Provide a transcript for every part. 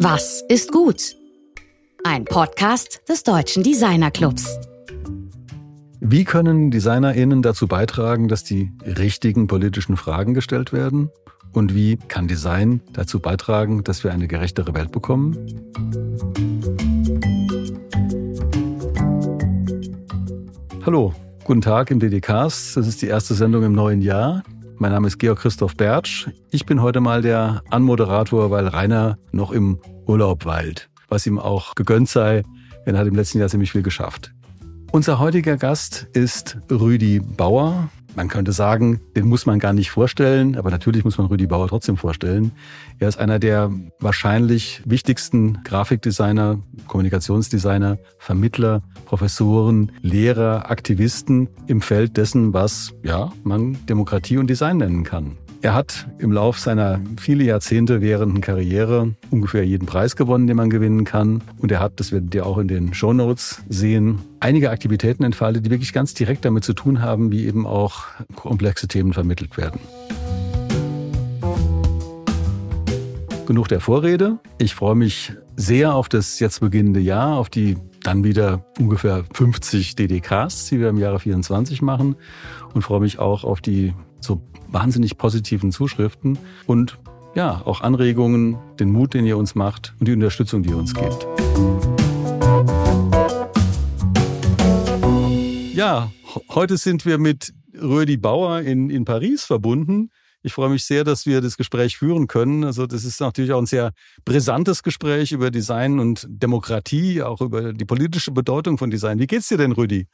Was ist gut? Ein Podcast des Deutschen Designer Clubs. Wie können DesignerInnen dazu beitragen, dass die richtigen politischen Fragen gestellt werden? Und wie kann Design dazu beitragen, dass wir eine gerechtere Welt bekommen? Hallo, guten Tag im DDcast. Das ist die erste Sendung im neuen Jahr. Mein Name ist Georg Christoph Bertsch. Ich bin heute mal der Anmoderator, weil Rainer noch im Urlaub weilt, was ihm auch gegönnt sei, denn er hat im letzten Jahr ziemlich viel geschafft. Unser heutiger Gast ist Rüdi Bauer. Man könnte sagen, den muss man gar nicht vorstellen, aber natürlich muss man Rüdi Bauer trotzdem vorstellen. Er ist einer der wahrscheinlich wichtigsten Grafikdesigner, Kommunikationsdesigner, Vermittler, Professoren, Lehrer, Aktivisten im Feld dessen, was ja, man Demokratie und Design nennen kann. Er hat im Lauf seiner viele Jahrzehnte währenden Karriere ungefähr jeden Preis gewonnen, den man gewinnen kann. Und er hat, das werdet ihr auch in den Show Notes sehen, einige Aktivitäten entfaltet, die wirklich ganz direkt damit zu tun haben, wie eben auch komplexe Themen vermittelt werden. Genug der Vorrede. Ich freue mich sehr auf das jetzt beginnende Jahr, auf die dann wieder ungefähr 50 DDKs, die wir im Jahre 24 machen und freue mich auch auf die so wahnsinnig positiven Zuschriften und ja, auch Anregungen, den Mut, den ihr uns macht und die Unterstützung, die ihr uns gebt. Ja, heute sind wir mit Rödi Bauer in, in Paris verbunden. Ich freue mich sehr, dass wir das Gespräch führen können. Also das ist natürlich auch ein sehr brisantes Gespräch über Design und Demokratie, auch über die politische Bedeutung von Design. Wie geht's dir denn, Rüdi?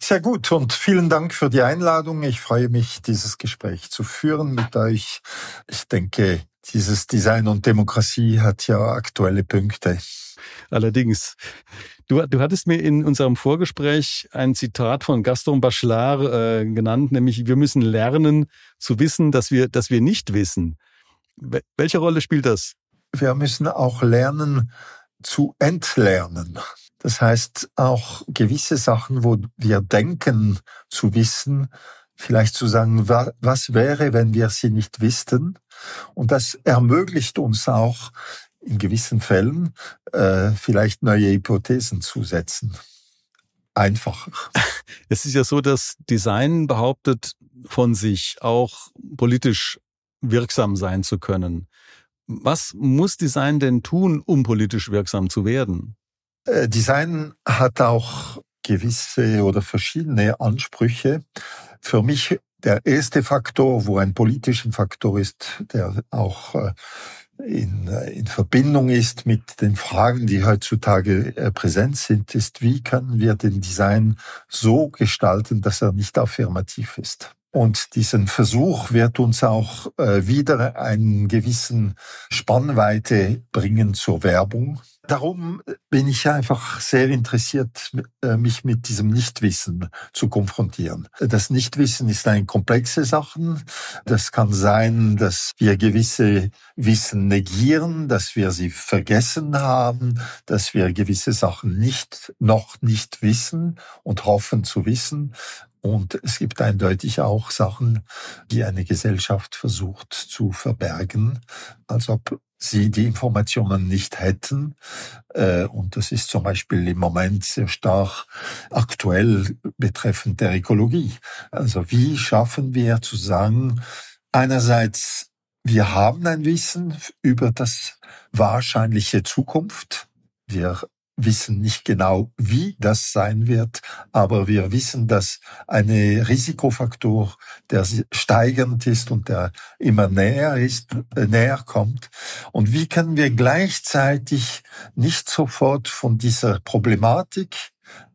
Sehr gut und vielen Dank für die Einladung. Ich freue mich, dieses Gespräch zu führen mit euch. Ich denke, dieses Design und Demokratie hat ja aktuelle Punkte. Allerdings. Du, du hattest mir in unserem Vorgespräch ein Zitat von Gaston Bachelard äh, genannt, nämlich wir müssen lernen zu wissen, dass wir, dass wir nicht wissen. Welche Rolle spielt das? Wir müssen auch lernen zu entlernen. Das heißt, auch gewisse Sachen, wo wir denken zu wissen, vielleicht zu sagen, was wäre, wenn wir sie nicht wüssten. Und das ermöglicht uns auch in gewissen Fällen äh, vielleicht neue Hypothesen zu setzen. Einfacher. Es ist ja so, dass Design behauptet von sich auch politisch wirksam sein zu können. Was muss Design denn tun, um politisch wirksam zu werden? Äh, Design hat auch gewisse oder verschiedene Ansprüche. Für mich der erste Faktor, wo ein politischer Faktor ist, der auch äh, in, äh, in Verbindung ist mit den Fragen, die heutzutage präsent sind, ist, wie können wir den Design so gestalten, dass er nicht affirmativ ist. Und diesen Versuch wird uns auch wieder einen gewissen Spannweite bringen zur Werbung darum bin ich einfach sehr interessiert, äh, mich mit diesem Nichtwissen zu konfrontieren. Das Nichtwissen ist eine komplexe Sache. Das kann sein, dass wir gewisse Wissen negieren, dass wir sie vergessen haben, dass wir gewisse Sachen nicht, noch nicht wissen und hoffen zu wissen. Und es gibt eindeutig auch Sachen, die eine Gesellschaft versucht zu verbergen, als ob sie die Informationen nicht hätten. Äh, und das ist zum Beispiel im Moment sehr stark aktuell betreffend der Ökologie. Also wie schaffen wir zu sagen, einerseits, wir haben ein Wissen über das wahrscheinliche Zukunft. Wir wissen nicht genau, wie das sein wird, aber wir wissen, dass ein Risikofaktor, der steigend ist und der immer näher ist, äh, näher kommt. Und wie können wir gleichzeitig nicht sofort von dieser Problematik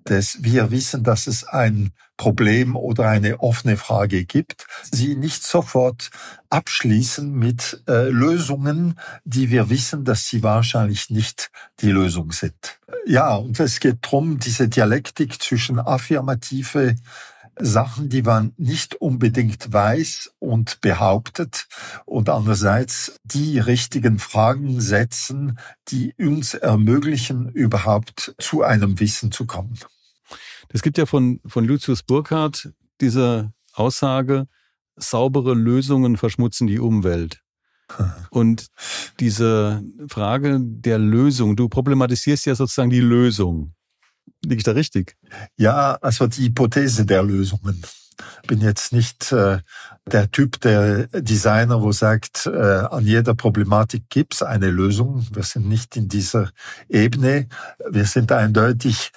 des wir wissen, dass es ein Problem oder eine offene Frage gibt, sie nicht sofort abschließen mit äh, Lösungen, die wir wissen, dass sie wahrscheinlich nicht die Lösung sind. Ja, und es geht darum, diese Dialektik zwischen affirmative Sachen, die man nicht unbedingt weiß und behauptet und andererseits die richtigen Fragen setzen, die uns ermöglichen, überhaupt zu einem Wissen zu kommen. Es gibt ja von, von Lucius Burkhardt diese Aussage, saubere Lösungen verschmutzen die Umwelt. Und diese Frage der Lösung, du problematisierst ja sozusagen die Lösung. Liege ich da richtig? Ja, also die Hypothese der Lösungen. Ich bin jetzt nicht äh, der Typ der Designer, wo sagt, äh, an jeder Problematik gibt's eine Lösung. Wir sind nicht in dieser Ebene. Wir sind eindeutig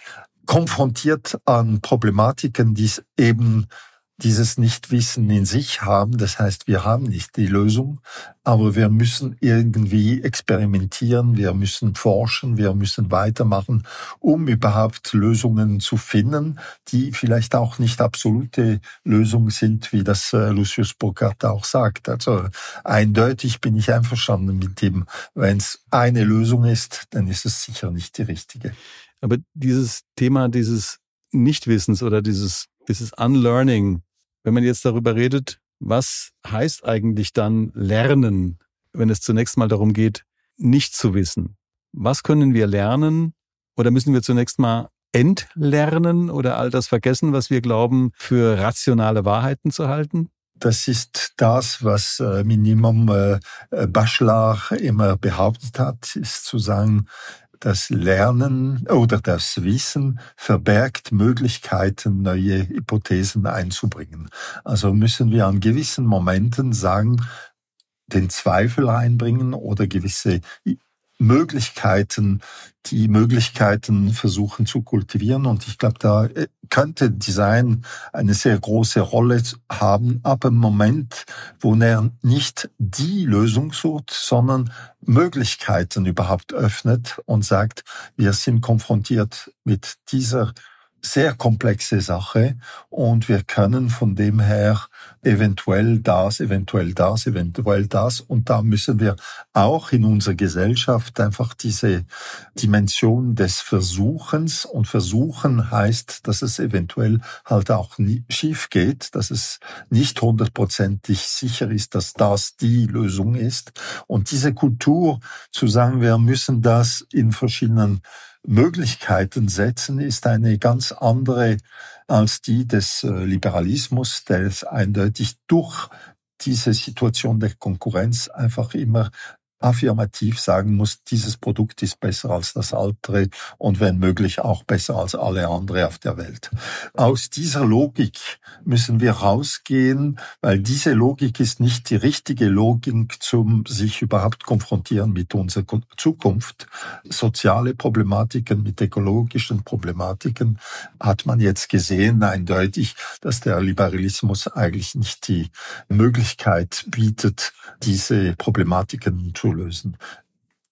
konfrontiert an Problematiken, die eben dieses Nichtwissen in sich haben. Das heißt, wir haben nicht die Lösung, aber wir müssen irgendwie experimentieren, wir müssen forschen, wir müssen weitermachen, um überhaupt Lösungen zu finden, die vielleicht auch nicht absolute Lösungen sind, wie das äh, Lucius Burkhardt auch sagt. Also eindeutig bin ich einverstanden mit dem, wenn es eine Lösung ist, dann ist es sicher nicht die richtige. Aber dieses Thema dieses Nichtwissens oder dieses, dieses Unlearning, wenn man jetzt darüber redet, was heißt eigentlich dann Lernen, wenn es zunächst mal darum geht, nicht zu wissen? Was können wir lernen oder müssen wir zunächst mal entlernen oder all das vergessen, was wir glauben, für rationale Wahrheiten zu halten? Das ist das, was äh, Minimum äh, Bachelor immer behauptet hat, ist zu sagen, das Lernen oder das Wissen verbergt Möglichkeiten, neue Hypothesen einzubringen. Also müssen wir an gewissen Momenten sagen, den Zweifel einbringen oder gewisse Möglichkeiten, die Möglichkeiten versuchen zu kultivieren. Und ich glaube, da äh, könnte Design eine sehr große Rolle haben, aber im Moment, wo er nicht die Lösung sucht, sondern Möglichkeiten überhaupt öffnet und sagt, wir sind konfrontiert mit dieser sehr komplexe Sache und wir können von dem her eventuell das, eventuell das, eventuell das und da müssen wir auch in unserer Gesellschaft einfach diese Dimension des Versuchens und Versuchen heißt, dass es eventuell halt auch nie schief geht, dass es nicht hundertprozentig sicher ist, dass das die Lösung ist. Und diese Kultur zu sagen, wir müssen das in verschiedenen Möglichkeiten setzen, ist eine ganz andere als die des äh, Liberalismus, der es eindeutig durch diese Situation der Konkurrenz einfach immer affirmativ sagen muss, dieses Produkt ist besser als das andere und wenn möglich auch besser als alle andere auf der Welt. Aus dieser Logik müssen wir rausgehen, weil diese Logik ist nicht die richtige Logik zum sich überhaupt konfrontieren mit unserer Zukunft. Soziale Problematiken mit ökologischen Problematiken hat man jetzt gesehen eindeutig, dass der Liberalismus eigentlich nicht die Möglichkeit bietet, diese Problematiken zu lösen.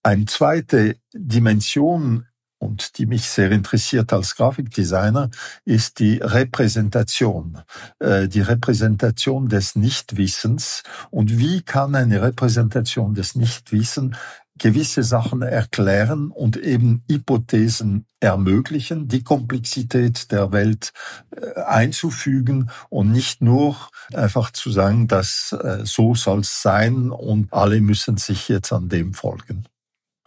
Eine zweite Dimension und die mich sehr interessiert als Grafikdesigner, ist die Repräsentation, äh, die Repräsentation des Nichtwissens. Und wie kann eine Repräsentation des Nichtwissens gewisse Sachen erklären und eben Hypothesen ermöglichen, die Komplexität der Welt äh, einzufügen und nicht nur einfach zu sagen, dass äh, so soll es sein und alle müssen sich jetzt an dem folgen.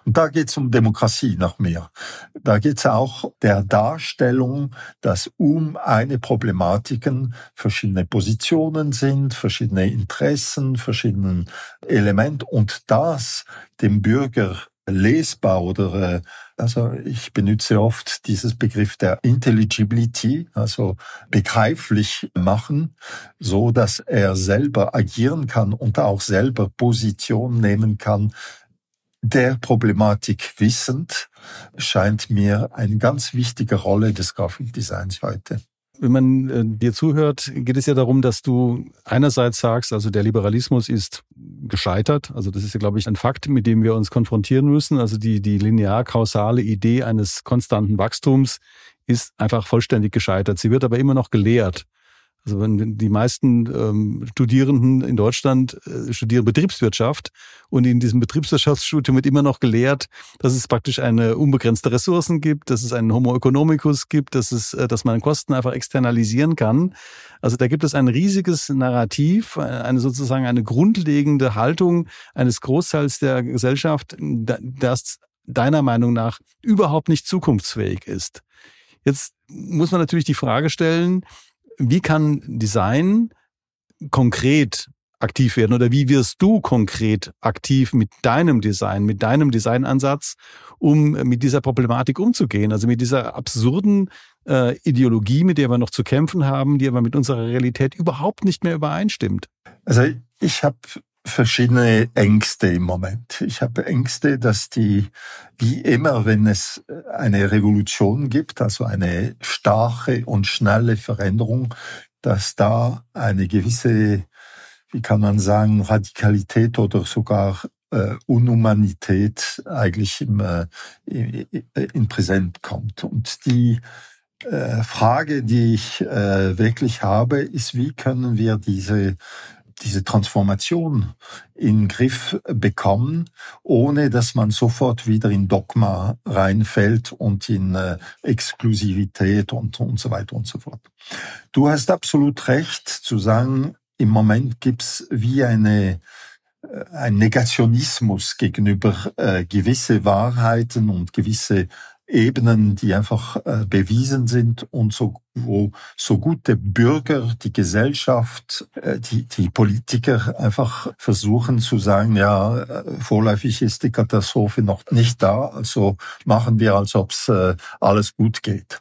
Und da geht es um Demokratie noch mehr. Da geht es auch der Darstellung, dass um eine Problematiken verschiedene Positionen sind, verschiedene Interessen, verschiedene Elemente und das dem Bürger lesbar oder äh, also ich benutze oft dieses Begriff der Intelligibility, also begreiflich machen, so dass er selber agieren kann und auch selber Position nehmen kann der Problematik wissend, scheint mir eine ganz wichtige Rolle des Grafikdesigns heute. Wenn man äh, dir zuhört, geht es ja darum, dass du einerseits sagst, also der Liberalismus ist gescheitert. Also das ist ja, glaube ich, ein Fakt, mit dem wir uns konfrontieren müssen. Also die, die linear-kausale Idee eines konstanten Wachstums ist einfach vollständig gescheitert. Sie wird aber immer noch gelehrt. Also wenn die meisten ähm, Studierenden in Deutschland äh, studieren Betriebswirtschaft und in diesem Betriebswirtschaftsstudium wird immer noch gelehrt, dass es praktisch eine unbegrenzte Ressourcen gibt, dass es einen Homo economicus gibt, dass es, äh, dass man Kosten einfach externalisieren kann. Also da gibt es ein riesiges Narrativ, eine sozusagen eine grundlegende Haltung eines Großteils der Gesellschaft, das deiner Meinung nach überhaupt nicht zukunftsfähig ist. Jetzt muss man natürlich die Frage stellen, wie kann Design konkret aktiv werden oder wie wirst du konkret aktiv mit deinem Design, mit deinem Designansatz, um mit dieser Problematik umzugehen, also mit dieser absurden äh, Ideologie, mit der wir noch zu kämpfen haben, die aber mit unserer Realität überhaupt nicht mehr übereinstimmt? Also ich habe verschiedene Ängste im Moment. Ich habe Ängste, dass die, wie immer, wenn es eine Revolution gibt, also eine starke und schnelle Veränderung, dass da eine gewisse, wie kann man sagen, Radikalität oder sogar äh, Unhumanität eigentlich im, äh, in Präsent kommt. Und die äh, Frage, die ich äh, wirklich habe, ist, wie können wir diese diese Transformation in Griff bekommen, ohne dass man sofort wieder in Dogma reinfällt und in äh, Exklusivität und, und so weiter und so fort. Du hast absolut recht zu sagen, im Moment gibt's wie eine äh, ein Negationismus gegenüber äh, gewisse Wahrheiten und gewisse Ebenen, die einfach äh, bewiesen sind und so, wo so gute Bürger, die Gesellschaft, äh, die, die Politiker einfach versuchen zu sagen, ja, äh, vorläufig ist die Katastrophe noch nicht da, also machen wir, als ob es äh, alles gut geht.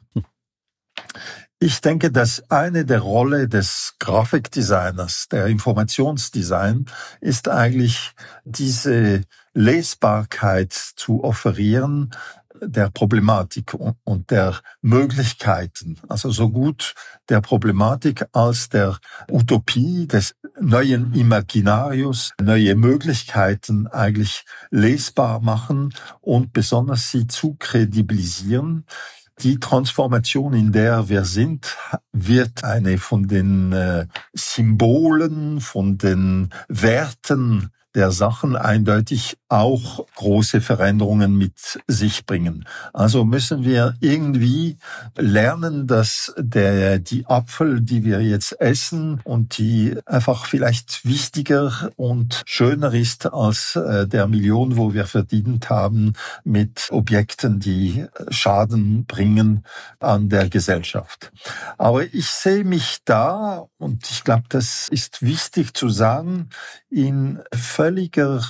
Ich denke, dass eine der Rolle des Grafikdesigners, der Informationsdesign, ist eigentlich diese Lesbarkeit zu offerieren, der Problematik und der Möglichkeiten, also so gut der Problematik als der Utopie des neuen Imaginarius, neue Möglichkeiten eigentlich lesbar machen und besonders sie zu kredibilisieren. Die Transformation, in der wir sind, wird eine von den äh, Symbolen, von den Werten der Sachen eindeutig auch große Veränderungen mit sich bringen. Also müssen wir irgendwie lernen, dass der, die Apfel, die wir jetzt essen und die einfach vielleicht wichtiger und schöner ist als äh, der Million, wo wir verdient haben mit Objekten, die Schaden bringen an der Gesellschaft. Aber ich sehe mich da und ich glaube, das ist wichtig zu sagen, in völliger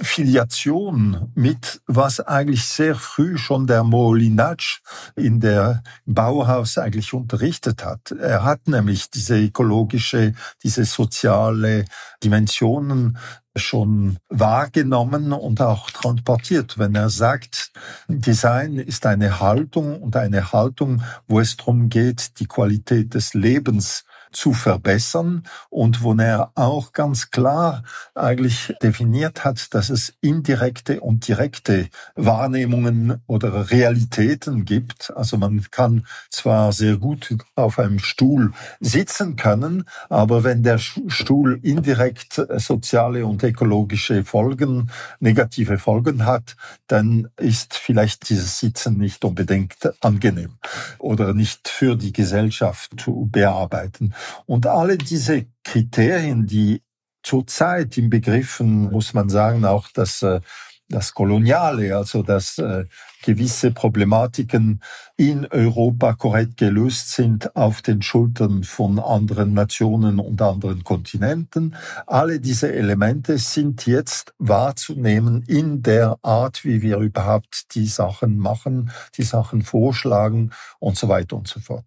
Filiation mit, was eigentlich sehr früh schon der Molinatsch in der Bauhaus eigentlich unterrichtet hat. Er hat nämlich diese ökologische, diese soziale Dimensionen schon wahrgenommen und auch transportiert, wenn er sagt, Design ist eine Haltung und eine Haltung, wo es darum geht, die Qualität des Lebens zu verbessern und wo er auch ganz klar eigentlich definiert hat, dass es indirekte und direkte Wahrnehmungen oder Realitäten gibt. Also man kann zwar sehr gut auf einem Stuhl sitzen können, aber wenn der Stuhl indirekt soziale und ökologische Folgen, negative Folgen hat, dann ist vielleicht dieses Sitzen nicht unbedingt angenehm oder nicht für die Gesellschaft zu bearbeiten. Und alle diese Kriterien, die zurzeit im Begriffen, muss man sagen, auch das, äh, das Koloniale, also dass äh, gewisse Problematiken in Europa korrekt gelöst sind auf den Schultern von anderen Nationen und anderen Kontinenten. Alle diese Elemente sind jetzt wahrzunehmen in der Art, wie wir überhaupt die Sachen machen, die Sachen vorschlagen und so weiter und so fort.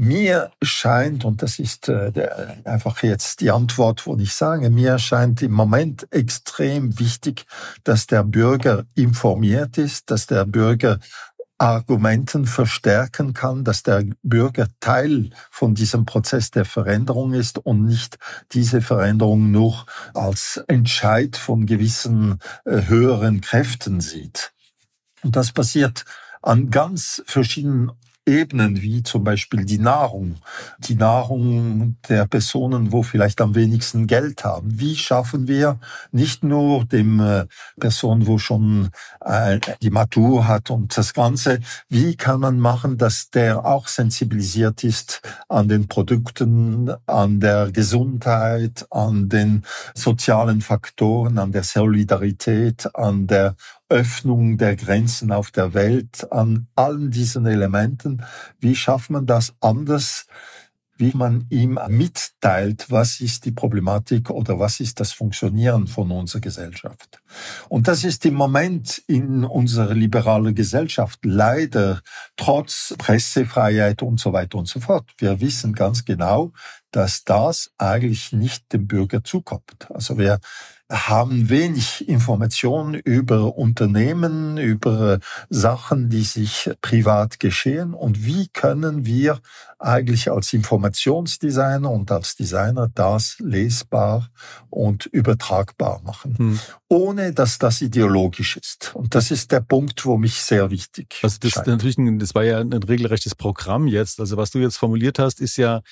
Mir scheint, und das ist äh, einfach jetzt die Antwort, wo ich sage, mir scheint im Moment extrem wichtig, dass der Bürger informiert ist, dass der Bürger Argumenten verstärken kann, dass der Bürger Teil von diesem Prozess der Veränderung ist und nicht diese Veränderung nur als Entscheid von gewissen äh, höheren Kräften sieht. Und das passiert an ganz verschiedenen Ebenen, wie zum Beispiel die Nahrung, die Nahrung der Personen, wo vielleicht am wenigsten Geld haben. Wie schaffen wir nicht nur dem äh, Person, wo schon äh, die Matur hat und das Ganze, wie kann man machen, dass der auch sensibilisiert ist an den Produkten, an der Gesundheit, an den sozialen Faktoren, an der Solidarität, an der Öffnung der Grenzen auf der Welt, an allen diesen Elementen. Wie schafft man das anders wie man ihm mitteilt, was ist die Problematik oder was ist das Funktionieren von unserer Gesellschaft. Und das ist im Moment in unserer liberalen Gesellschaft leider trotz Pressefreiheit und so weiter und so fort. Wir wissen ganz genau, dass das eigentlich nicht dem Bürger zukommt. Also wir haben wenig Informationen über Unternehmen, über Sachen, die sich privat geschehen und wie können wir eigentlich als Informationsdesigner und als Designer das lesbar und übertragbar machen, hm. ohne dass das ideologisch ist. Und das ist der Punkt, wo mich sehr wichtig. Also das, natürlich ein, das war ja ein regelrechtes Programm jetzt. Also was du jetzt formuliert hast, ist ja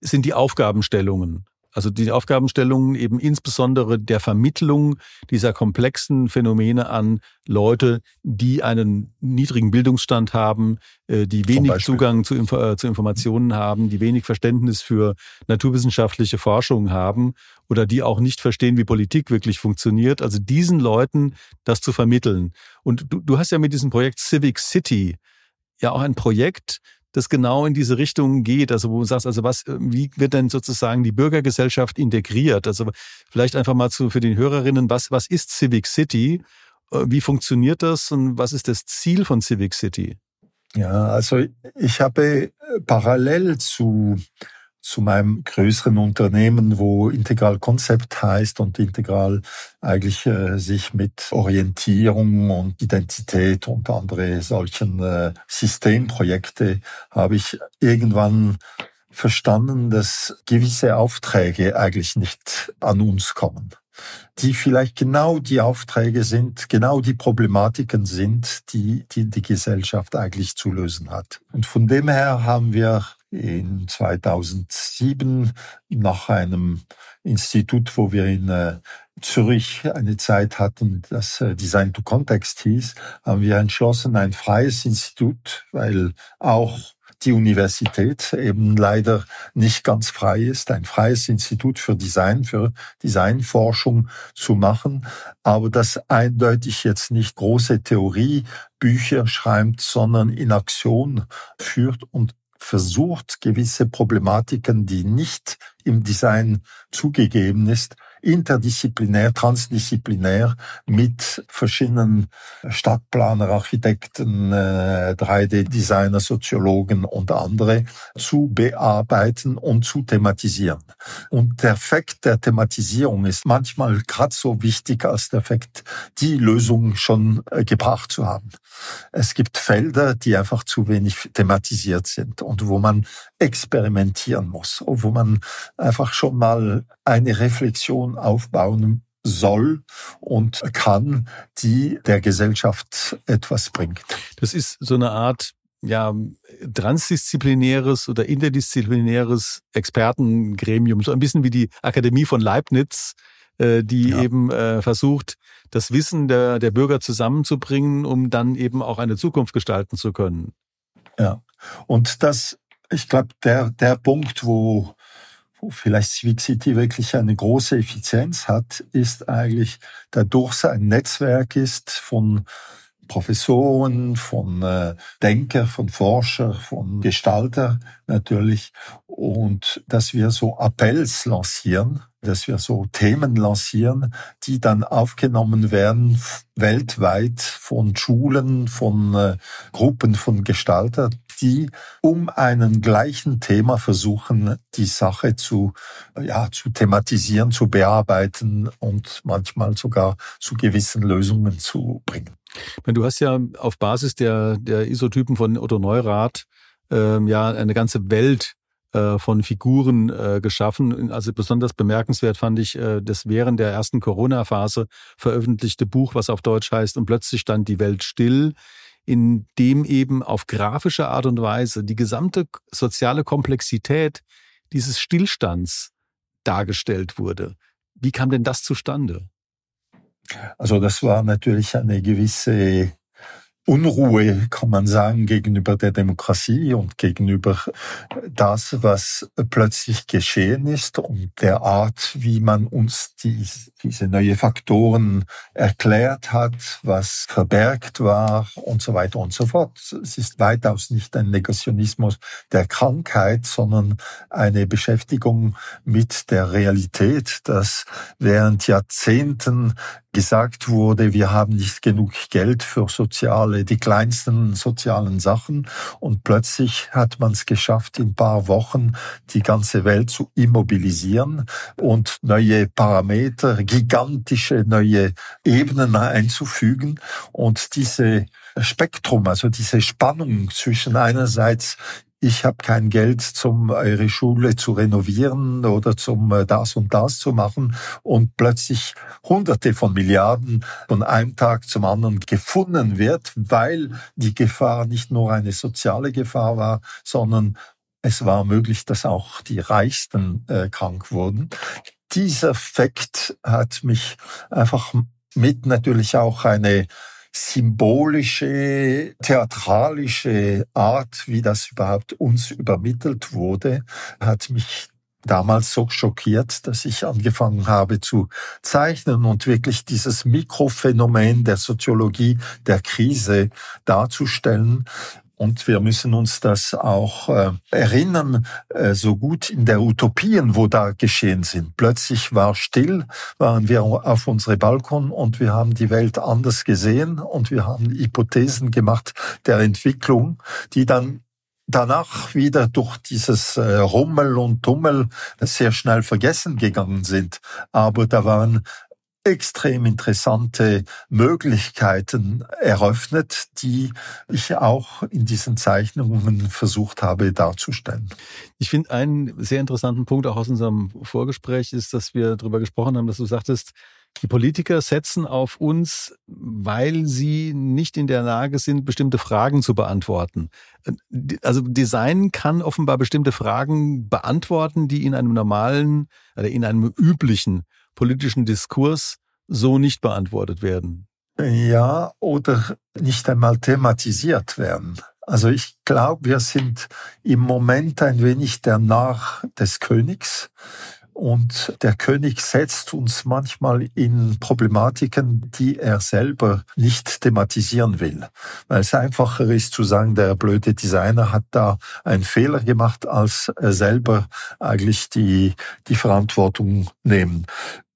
sind die Aufgabenstellungen. Also die Aufgabenstellungen eben insbesondere der Vermittlung dieser komplexen Phänomene an Leute, die einen niedrigen Bildungsstand haben, äh, die wenig Zugang zu, äh, zu, Informationen haben, die wenig Verständnis für naturwissenschaftliche Forschung haben oder die auch nicht verstehen, wie Politik wirklich funktioniert. Also diesen Leuten das zu vermitteln. Und du, du hast ja mit diesem Projekt Civic City ja auch ein Projekt, das genau in diese Richtung geht. Also wo du sagst, also was, wie wird denn sozusagen die Bürgergesellschaft integriert? Also vielleicht einfach mal zu, für die Hörerinnen, was, was ist Civic City? Äh, wie funktioniert das und was ist das Ziel von Civic City? Ja, also ich habe parallel zu zu meinem größeren Unternehmen, wo Integral Konzept heißt und Integral eigentlich äh, sich mit Orientierung und Identität und andere solchen äh, Systemprojekte habe ich irgendwann verstanden, dass gewisse Aufträge eigentlich nicht an uns kommen die vielleicht genau die Aufträge sind, genau die Problematiken sind, die die, die Gesellschaft eigentlich zu lösen hat. Und von dem her haben wir in 2007 nach einem Institut, wo wir in äh, Zürich eine Zeit hatten, das äh, Design to Context hieß, haben wir entschlossen, ein freies Institut, weil auch die Universität eben leider nicht ganz frei ist, ein freies Institut für Design, für Designforschung zu machen, aber das eindeutig jetzt nicht große Theoriebücher schreibt, sondern in Aktion führt und versucht, gewisse Problematiken, die nicht im Design zugegeben ist, interdisziplinär, transdisziplinär mit verschiedenen Stadtplaner, Architekten, 3D-Designer, äh, Soziologen und andere zu bearbeiten und zu thematisieren. Und der Effekt der Thematisierung ist manchmal gerade so wichtig als der Effekt, die Lösung schon äh, gebracht zu haben. Es gibt Felder, die einfach zu wenig thematisiert sind und wo man experimentieren muss, wo man einfach schon mal eine Reflexion aufbauen soll und kann, die der Gesellschaft etwas bringt. Das ist so eine Art ja, transdisziplinäres oder interdisziplinäres Expertengremium, so ein bisschen wie die Akademie von Leibniz, äh, die ja. eben äh, versucht, das Wissen der, der Bürger zusammenzubringen, um dann eben auch eine Zukunft gestalten zu können. Ja, und das, ich glaube, der, der Punkt, wo wo vielleicht Civic City wirklich eine große Effizienz hat, ist eigentlich dadurch es ein Netzwerk ist von Professoren, von äh, Denker, von Forscher, von Gestalter natürlich und dass wir so Appells lancieren, dass wir so Themen lancieren, die dann aufgenommen werden weltweit von Schulen, von äh, Gruppen von Gestalter, die um einen gleichen Thema versuchen, die Sache zu, ja, zu thematisieren, zu bearbeiten und manchmal sogar zu gewissen Lösungen zu bringen. Du hast ja auf Basis der, der Isotypen von Otto Neurath ähm, ja eine ganze Welt äh, von Figuren äh, geschaffen. Also besonders bemerkenswert fand ich äh, das während der ersten Corona-Phase veröffentlichte Buch, was auf Deutsch heißt, und plötzlich stand die Welt still in dem eben auf grafische Art und Weise die gesamte soziale Komplexität dieses Stillstands dargestellt wurde. Wie kam denn das zustande? Also das war natürlich eine gewisse Unruhe, kann man sagen, gegenüber der Demokratie und gegenüber das, was plötzlich geschehen ist und der Art, wie man uns die, diese neue Faktoren erklärt hat, was verbergt war und so weiter und so fort. Es ist weitaus nicht ein Negationismus der Krankheit, sondern eine Beschäftigung mit der Realität, dass während Jahrzehnten gesagt wurde, wir haben nicht genug Geld für soziale, die kleinsten sozialen Sachen. Und plötzlich hat man es geschafft, in paar Wochen die ganze Welt zu immobilisieren und neue Parameter, gigantische neue Ebenen einzufügen. Und diese Spektrum, also diese Spannung zwischen einerseits ich habe kein Geld, zum eure Schule zu renovieren oder zum äh, das und das zu machen und plötzlich Hunderte von Milliarden von einem Tag zum anderen gefunden wird, weil die Gefahr nicht nur eine soziale Gefahr war, sondern es war möglich, dass auch die Reichsten äh, krank wurden. Dieser Fakt hat mich einfach mit natürlich auch eine symbolische, theatralische Art, wie das überhaupt uns übermittelt wurde, hat mich damals so schockiert, dass ich angefangen habe zu zeichnen und wirklich dieses Mikrophänomen der Soziologie der Krise darzustellen. Und wir müssen uns das auch äh, erinnern, äh, so gut in der Utopien, wo da geschehen sind. Plötzlich war still, waren wir auf unsere Balkon und wir haben die Welt anders gesehen und wir haben Hypothesen gemacht der Entwicklung, die dann danach wieder durch dieses äh, Rummel und Tummel sehr schnell vergessen gegangen sind. Aber da waren extrem interessante Möglichkeiten eröffnet, die ich auch in diesen Zeichnungen versucht habe darzustellen. Ich finde einen sehr interessanten Punkt auch aus unserem Vorgespräch ist, dass wir darüber gesprochen haben, dass du sagtest, die Politiker setzen auf uns, weil sie nicht in der Lage sind, bestimmte Fragen zu beantworten. Also Design kann offenbar bestimmte Fragen beantworten, die in einem normalen oder in einem üblichen politischen Diskurs so nicht beantwortet werden. Ja, oder nicht einmal thematisiert werden. Also ich glaube, wir sind im Moment ein wenig der Narr des Königs. Und der König setzt uns manchmal in Problematiken, die er selber nicht thematisieren will. Weil es einfacher ist zu sagen, der blöde Designer hat da einen Fehler gemacht, als selber eigentlich die, die Verantwortung nehmen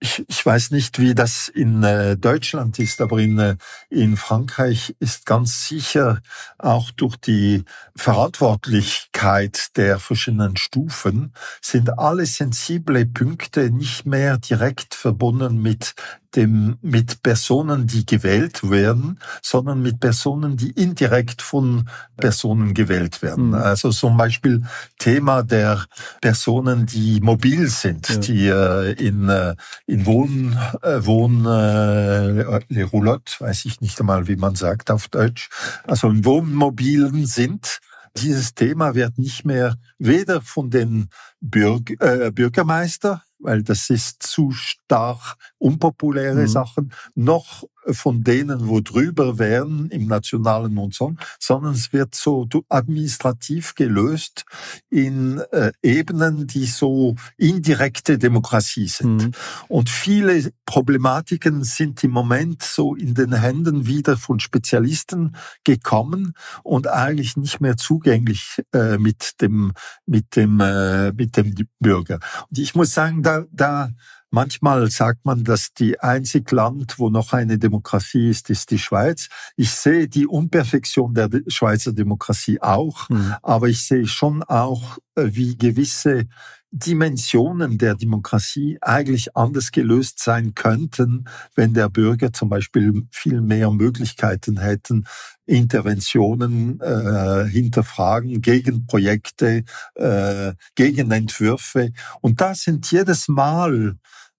ich, ich weiß nicht, wie das in äh, Deutschland ist, aber in, äh, in Frankreich ist ganz sicher auch durch die Verantwortlichkeit der verschiedenen Stufen sind alle sensible Punkte nicht mehr direkt verbunden mit dem, mit Personen, die gewählt werden, sondern mit Personen, die indirekt von Personen gewählt werden. Mhm. Also zum Beispiel Thema der Personen, die mobil sind, ja. die äh, in, äh, in Wohn, äh, Wohn äh, les Roulottes, weiß ich nicht einmal, wie man sagt auf Deutsch, also in Wohnmobilen sind, dieses Thema wird nicht mehr weder von den Bürg äh, Bürgermeister weil das ist zu stark unpopuläre mhm. Sachen, noch von denen, wo drüber werden im Nationalen und so, sondern es wird so administrativ gelöst in äh, Ebenen, die so indirekte Demokratie sind. Mhm. Und viele Problematiken sind im Moment so in den Händen wieder von Spezialisten gekommen und eigentlich nicht mehr zugänglich äh, mit dem mit dem äh, mit dem Bürger. Und ich muss sagen, da da Manchmal sagt man, dass die einzig Land, wo noch eine Demokratie ist, ist die Schweiz. Ich sehe die Unperfektion der Schweizer Demokratie auch, mhm. aber ich sehe schon auch, äh, wie gewisse Dimensionen der Demokratie eigentlich anders gelöst sein könnten, wenn der Bürger zum Beispiel viel mehr Möglichkeiten hätten, Interventionen äh, hinterfragen, Gegenprojekte, äh, Gegenentwürfe. Und da sind jedes Mal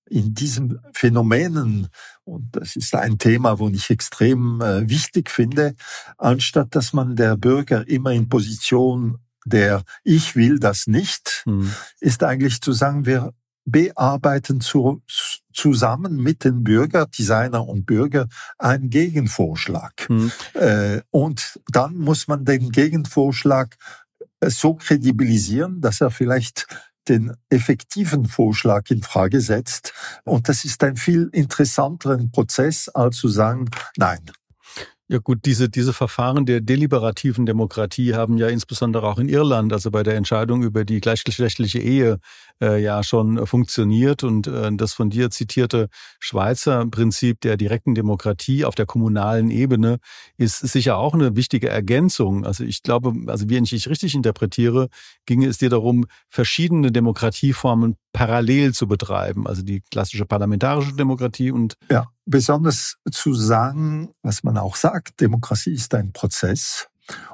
in diesen Phänomenen, und das ist ein Thema, wo ich extrem äh, wichtig finde, anstatt dass man der Bürger immer in Position der Ich will das nicht, hm. ist eigentlich zu sagen, wir bearbeiten zu, zusammen mit den Bürger, Designer und Bürger einen Gegenvorschlag. Hm. Äh, und dann muss man den Gegenvorschlag äh, so kredibilisieren, dass er vielleicht den effektiven Vorschlag in Frage setzt. Und das ist ein viel interessanteren Prozess, als zu sagen, nein, ja gut, diese, diese Verfahren der deliberativen Demokratie haben ja insbesondere auch in Irland, also bei der Entscheidung über die gleichgeschlechtliche Ehe, äh, ja schon funktioniert. Und äh, das von dir zitierte Schweizer Prinzip der direkten Demokratie auf der kommunalen Ebene ist sicher auch eine wichtige Ergänzung. Also ich glaube, also wie ich richtig interpretiere, ginge es dir darum, verschiedene Demokratieformen parallel zu betreiben. Also die klassische parlamentarische Demokratie und ja besonders zu sagen, was man auch sagt, Demokratie ist ein Prozess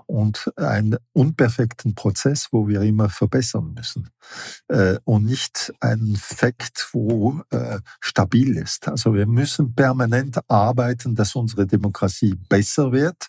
und einen unperfekten Prozess, wo wir immer verbessern müssen äh, und nicht ein Fakt, wo äh, stabil ist. Also wir müssen permanent arbeiten, dass unsere Demokratie besser wird.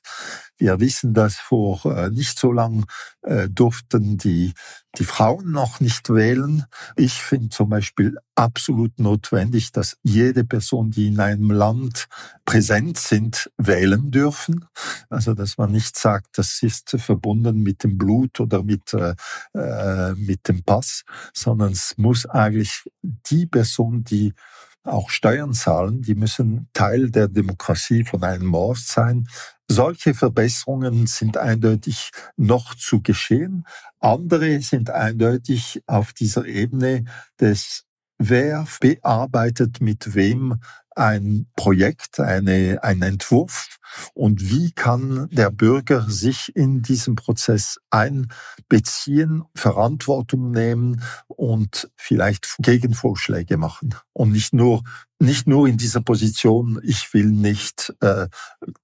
Wir wissen, dass vor äh, nicht so lang äh, durften die die Frauen noch nicht wählen. Ich finde zum Beispiel absolut notwendig, dass jede Person, die in einem Land präsent sind, wählen dürfen. Also dass man nicht sagt, das ist verbunden mit dem Blut oder mit, äh, äh mit dem Pass, sondern es muss eigentlich die Person, die auch Steuern zahlen, die müssen Teil der Demokratie von einem Ort sein. Solche Verbesserungen sind eindeutig noch zu geschehen. Andere sind eindeutig auf dieser Ebene des Wer bearbeitet mit wem ein Projekt, eine, ein Entwurf und wie kann der Bürger sich in diesem Prozess einbeziehen, Verantwortung nehmen und vielleicht Gegenvorschläge machen und nicht nur nicht nur in dieser Position, ich will nicht äh,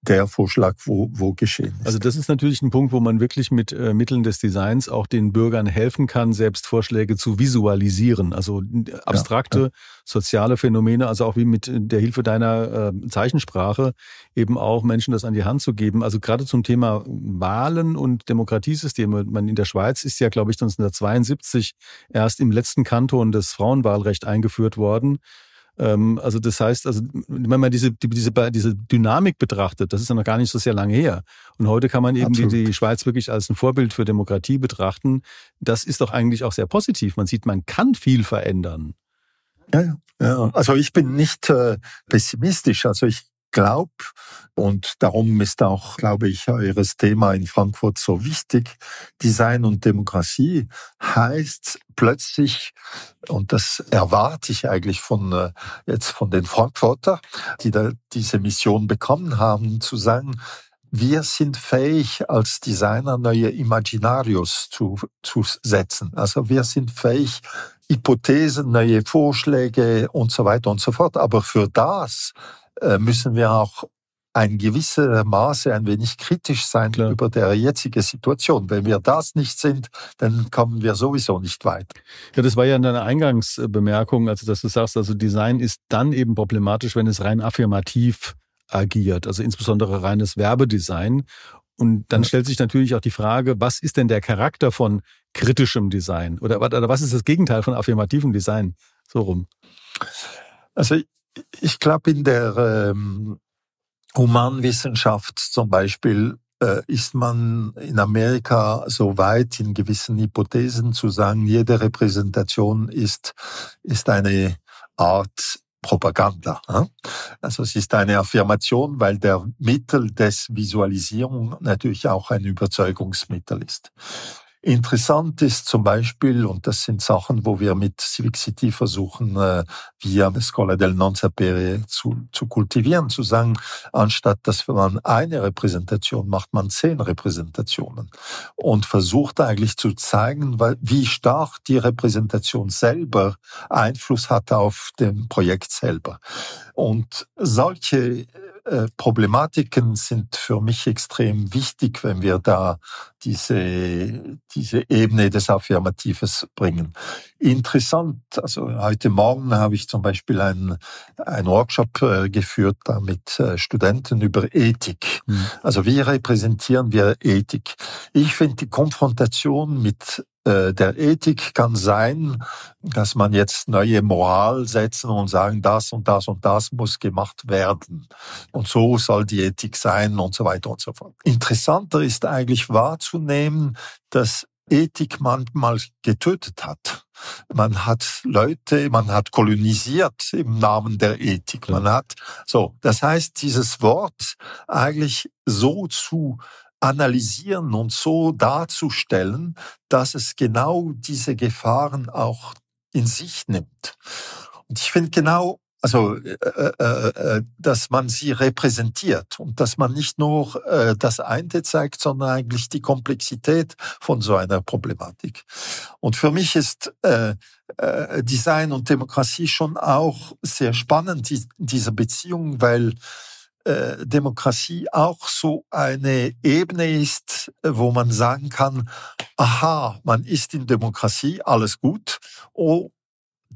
der Vorschlag, wo, wo geschehen ist. Also das ist natürlich ein Punkt, wo man wirklich mit äh, Mitteln des Designs auch den Bürgern helfen kann, selbst Vorschläge zu visualisieren. Also abstrakte ja, ja. soziale Phänomene, also auch wie mit der Hilfe deiner äh, Zeichensprache eben auch Menschen das an die Hand zu geben. Also gerade zum Thema Wahlen und Demokratiesysteme. Man in der Schweiz ist ja, glaube ich, 1972 erst im letzten Kanton das Frauenwahlrecht eingeführt worden. Ähm, also das heißt, also wenn man diese, diese, diese Dynamik betrachtet, das ist ja noch gar nicht so sehr lange her. Und heute kann man eben die, die Schweiz wirklich als ein Vorbild für Demokratie betrachten. Das ist doch eigentlich auch sehr positiv. Man sieht, man kann viel verändern. Ja, ja. Also ich bin nicht äh, pessimistisch. Also ich glaube, und darum ist auch, glaube ich, eures Thema in Frankfurt so wichtig, Design und Demokratie heißt plötzlich, und das erwarte ich eigentlich von äh, jetzt von den Frankfurter, die da diese Mission bekommen haben, zu sagen, wir sind fähig, als Designer neue Imaginarios zu, zu setzen. Also wir sind fähig, Hypothesen, neue Vorschläge und so weiter und so fort. Aber für das müssen wir auch ein gewisser Maße ein wenig kritisch sein Klar. über der jetzige Situation. Wenn wir das nicht sind, dann kommen wir sowieso nicht weit. Ja, das war ja in deiner Eingangsbemerkung, also dass du sagst, also Design ist dann eben problematisch, wenn es rein affirmativ agiert, also insbesondere reines Werbedesign. Und dann ja. stellt sich natürlich auch die Frage, was ist denn der Charakter von kritischem Design? Oder, oder was ist das Gegenteil von affirmativem Design? So rum. Also ich glaube, in der ähm, Humanwissenschaft zum Beispiel äh, ist man in Amerika so weit, in gewissen Hypothesen zu sagen, jede Repräsentation ist, ist eine Art Propaganda. Also es ist eine Affirmation, weil der Mittel des Visualisierung natürlich auch ein Überzeugungsmittel ist. Interessant ist zum Beispiel, und das sind Sachen, wo wir mit Civic City versuchen, äh, via Scuola del Non Sapere zu, zu kultivieren, zu sagen, anstatt dass man eine Repräsentation macht, man zehn Repräsentationen und versucht eigentlich zu zeigen, wie stark die Repräsentation selber Einfluss hat auf dem Projekt selber. Und solche Problematiken sind für mich extrem wichtig, wenn wir da diese, diese Ebene des Affirmatives bringen. Interessant, also heute Morgen habe ich zum Beispiel einen, einen Workshop äh, geführt da mit äh, Studenten über Ethik. Mhm. Also wie repräsentieren wir Ethik? Ich finde die Konfrontation mit äh, der Ethik kann sein, dass man jetzt neue Moral setzen und sagen, das und das und das muss gemacht werden. Und so soll die Ethik sein und so weiter und so fort. Interessanter ist eigentlich wahrzunehmen, dass Ethik manchmal getötet hat. Man hat Leute, man hat kolonisiert im Namen der Ethik. Man hat so, das heißt, dieses Wort eigentlich so zu analysieren und so darzustellen, dass es genau diese Gefahren auch in sich nimmt. Und ich finde genau, also äh, äh, äh, dass man sie repräsentiert und dass man nicht nur äh, das eine zeigt, sondern eigentlich die Komplexität von so einer Problematik. Und für mich ist äh, äh, Design und Demokratie schon auch sehr spannend, die, diese Beziehung, weil äh, Demokratie auch so eine Ebene ist, äh, wo man sagen kann, aha, man ist in Demokratie, alles gut. Oh,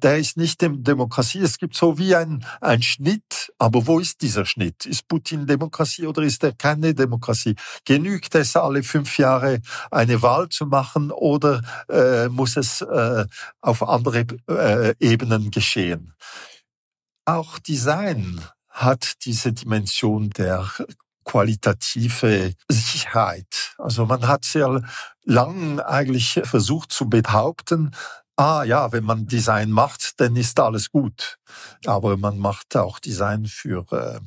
der ist nicht in Demokratie. Es gibt so wie ein, ein Schnitt, aber wo ist dieser Schnitt? Ist Putin Demokratie oder ist er keine Demokratie? Genügt es alle fünf Jahre eine Wahl zu machen oder äh, muss es äh, auf andere äh, Ebenen geschehen? Auch Design hat diese Dimension der qualitative Sicherheit. Also man hat sehr lang eigentlich versucht zu behaupten, ah ja, wenn man Design macht, dann ist alles gut. Aber man macht auch Design für äh,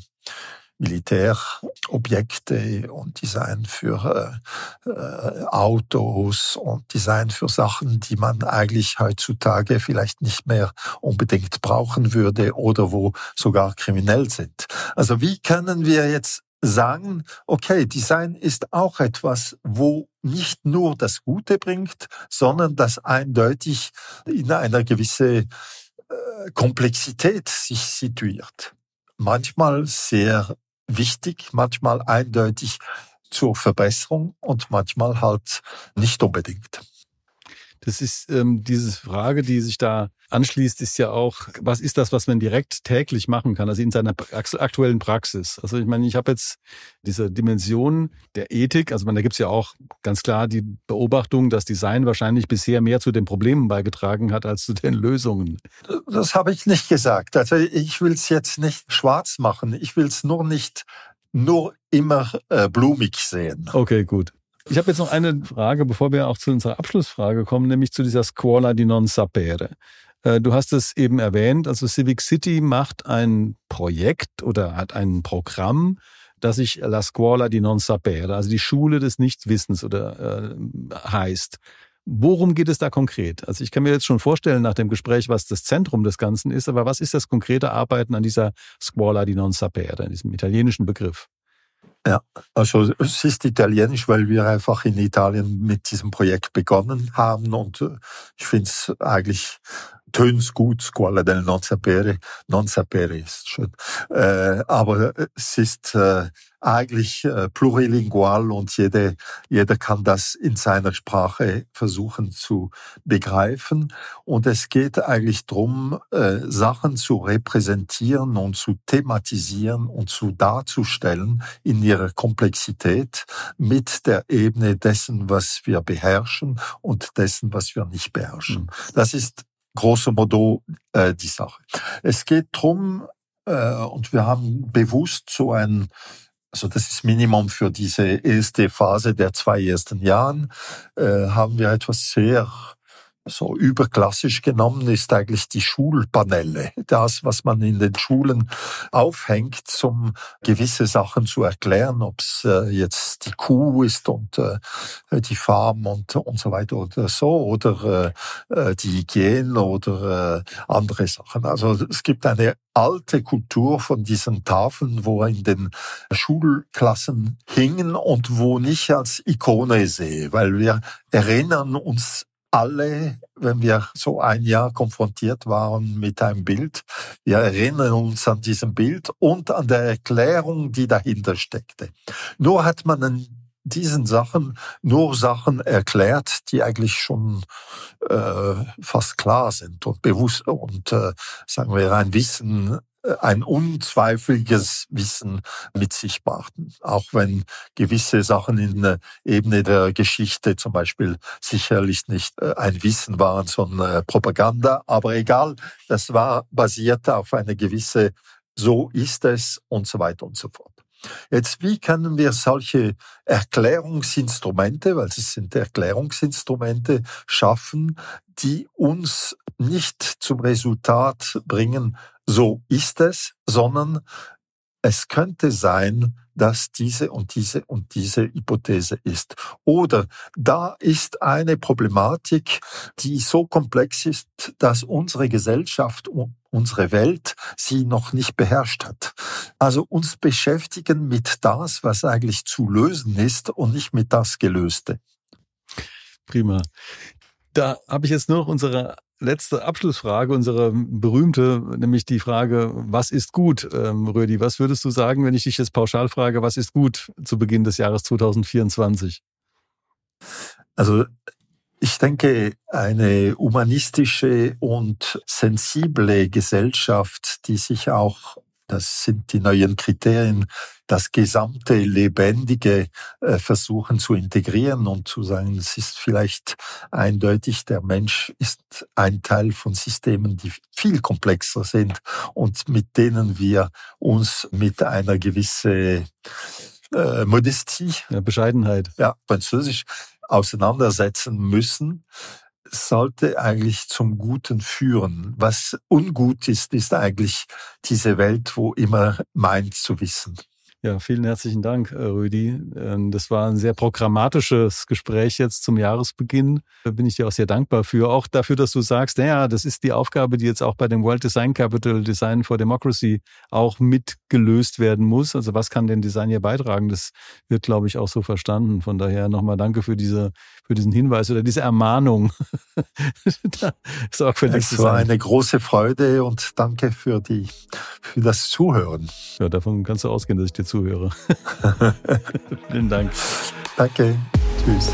Militärobjekte und Design für äh, äh, Autos und Design für Sachen, die man eigentlich heutzutage vielleicht nicht mehr unbedingt brauchen würde oder wo sogar kriminell sind. Also wie können wir jetzt sagen, okay, Design ist auch etwas, wo nicht nur das Gute bringt, sondern das eindeutig in einer gewisse äh, Komplexität sich situiert manchmal sehr wichtig, manchmal eindeutig zur Verbesserung und manchmal halt nicht unbedingt. Das ist ähm, diese Frage, die sich da anschließt, ist ja auch, was ist das, was man direkt täglich machen kann, also in seiner aktuellen Praxis. Also ich meine, ich habe jetzt diese Dimension der Ethik, also man, da gibt's ja auch ganz klar die Beobachtung, dass Design wahrscheinlich bisher mehr zu den Problemen beigetragen hat als zu den Lösungen. Das habe ich nicht gesagt. Also ich will es jetzt nicht schwarz machen, ich will es nur nicht nur immer äh, blumig sehen. Okay, gut. Ich habe jetzt noch eine Frage, bevor wir auch zu unserer Abschlussfrage kommen, nämlich zu dieser Scuola di non sapere. Äh, du hast es eben erwähnt, also Civic City macht ein Projekt oder hat ein Programm, das sich La Scuola di non sapere, also die Schule des Nichtwissens oder äh, heißt. Worum geht es da konkret? Also ich kann mir jetzt schon vorstellen nach dem Gespräch, was das Zentrum des Ganzen ist, aber was ist das konkrete Arbeiten an dieser Scuola di non sapere, diesem italienischen Begriff? Ja, also es ist italienisch, weil wir einfach in Italien mit diesem Projekt begonnen haben und äh, ich finde es eigentlich tönt's gut, Scuola del non sapere, non sapere ist schön. Äh, aber es ist äh, eigentlich äh, plurilingual und jede, jeder kann das in seiner Sprache versuchen zu begreifen. Und es geht eigentlich drum, äh, Sachen zu repräsentieren und zu thematisieren und zu darzustellen in ihrer Komplexität mit der Ebene dessen, was wir beherrschen und dessen, was wir nicht beherrschen. Mhm. Das ist grosso modo äh, die Sache. Es geht drum äh, und wir haben bewusst so ein also das ist Minimum für diese erste Phase der zwei ersten Jahren, äh, haben wir etwas sehr so überklassisch genommen ist eigentlich die Schulpanelle. Das, was man in den Schulen aufhängt, um gewisse Sachen zu erklären, ob es äh, jetzt die Kuh ist und äh, die Farm und, und so weiter oder so, oder äh, die Hygiene oder andere Sachen. Also es gibt eine alte Kultur von diesen Tafeln, wo in den Schulklassen hingen und wo ich als Ikone sehe, weil wir erinnern uns alle, wenn wir so ein Jahr konfrontiert waren mit einem Bild, wir erinnern uns an diesem Bild und an der Erklärung, die dahinter steckte. Nur hat man in diesen Sachen nur Sachen erklärt, die eigentlich schon äh, fast klar sind und bewusst und äh, sagen wir ein Wissen ein unzweifeliges Wissen mit sich brachten. Auch wenn gewisse Sachen in der Ebene der Geschichte zum Beispiel sicherlich nicht äh, ein Wissen waren, sondern äh, Propaganda. Aber egal, das war basiert auf eine gewisse so ist es und so weiter und so fort. Jetzt, wie können wir solche Erklärungsinstrumente, weil es sind Erklärungsinstrumente, schaffen, die uns nicht zum Resultat bringen, so ist es, sondern es könnte sein, dass diese und diese und diese Hypothese ist. Oder da ist eine Problematik, die so komplex ist, dass unsere Gesellschaft und unsere Welt sie noch nicht beherrscht hat. Also uns beschäftigen mit das, was eigentlich zu lösen ist und nicht mit das Gelöste. Prima. Da habe ich jetzt nur noch unsere letzte Abschlussfrage, unsere berühmte, nämlich die Frage, was ist gut? Ähm, Rödi, was würdest du sagen, wenn ich dich jetzt pauschal frage, was ist gut zu Beginn des Jahres 2024? Also ich denke, eine humanistische und sensible Gesellschaft, die sich auch das sind die neuen Kriterien, das gesamte Lebendige äh, versuchen zu integrieren und zu sagen, es ist vielleicht eindeutig, der Mensch ist ein Teil von Systemen, die viel komplexer sind und mit denen wir uns mit einer gewissen äh, Modestie, ja, Bescheidenheit, ja, Französisch, auseinandersetzen müssen sollte eigentlich zum Guten führen. Was ungut ist, ist eigentlich diese Welt, wo immer meint zu wissen. Ja, vielen herzlichen Dank, äh, Rüdi. Ähm, das war ein sehr programmatisches Gespräch jetzt zum Jahresbeginn. Da bin ich dir auch sehr dankbar für. Auch dafür, dass du sagst, naja, das ist die Aufgabe, die jetzt auch bei dem World Design Capital Design for Democracy auch mitgelöst werden muss. Also was kann denn Design hier beitragen? Das wird, glaube ich, auch so verstanden. Von daher nochmal danke für diese, für diesen Hinweis oder diese Ermahnung. es war eine große Freude und danke für die, für das Zuhören. Ja, davon kannst du ausgehen, dass ich dir zuhöre. Vielen Dank. Danke. Tschüss.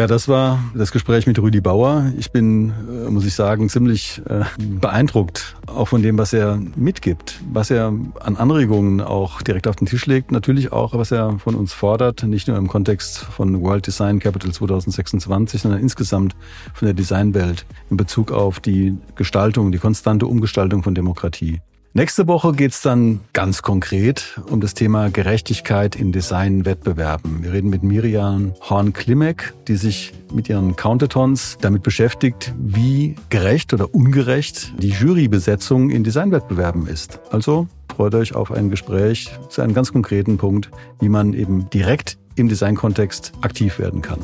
Ja, das war das Gespräch mit Rüdi Bauer. Ich bin, äh, muss ich sagen, ziemlich äh, beeindruckt, auch von dem, was er mitgibt, was er an Anregungen auch direkt auf den Tisch legt. Natürlich auch, was er von uns fordert, nicht nur im Kontext von World Design Capital 2026, sondern insgesamt von der Designwelt in Bezug auf die Gestaltung, die konstante Umgestaltung von Demokratie. Nächste Woche geht's dann ganz konkret um das Thema Gerechtigkeit in Designwettbewerben. Wir reden mit Miriam Horn-Klimek, die sich mit ihren Countertons damit beschäftigt, wie gerecht oder ungerecht die Jurybesetzung in Designwettbewerben ist. Also freut euch auf ein Gespräch zu einem ganz konkreten Punkt, wie man eben direkt im Designkontext aktiv werden kann.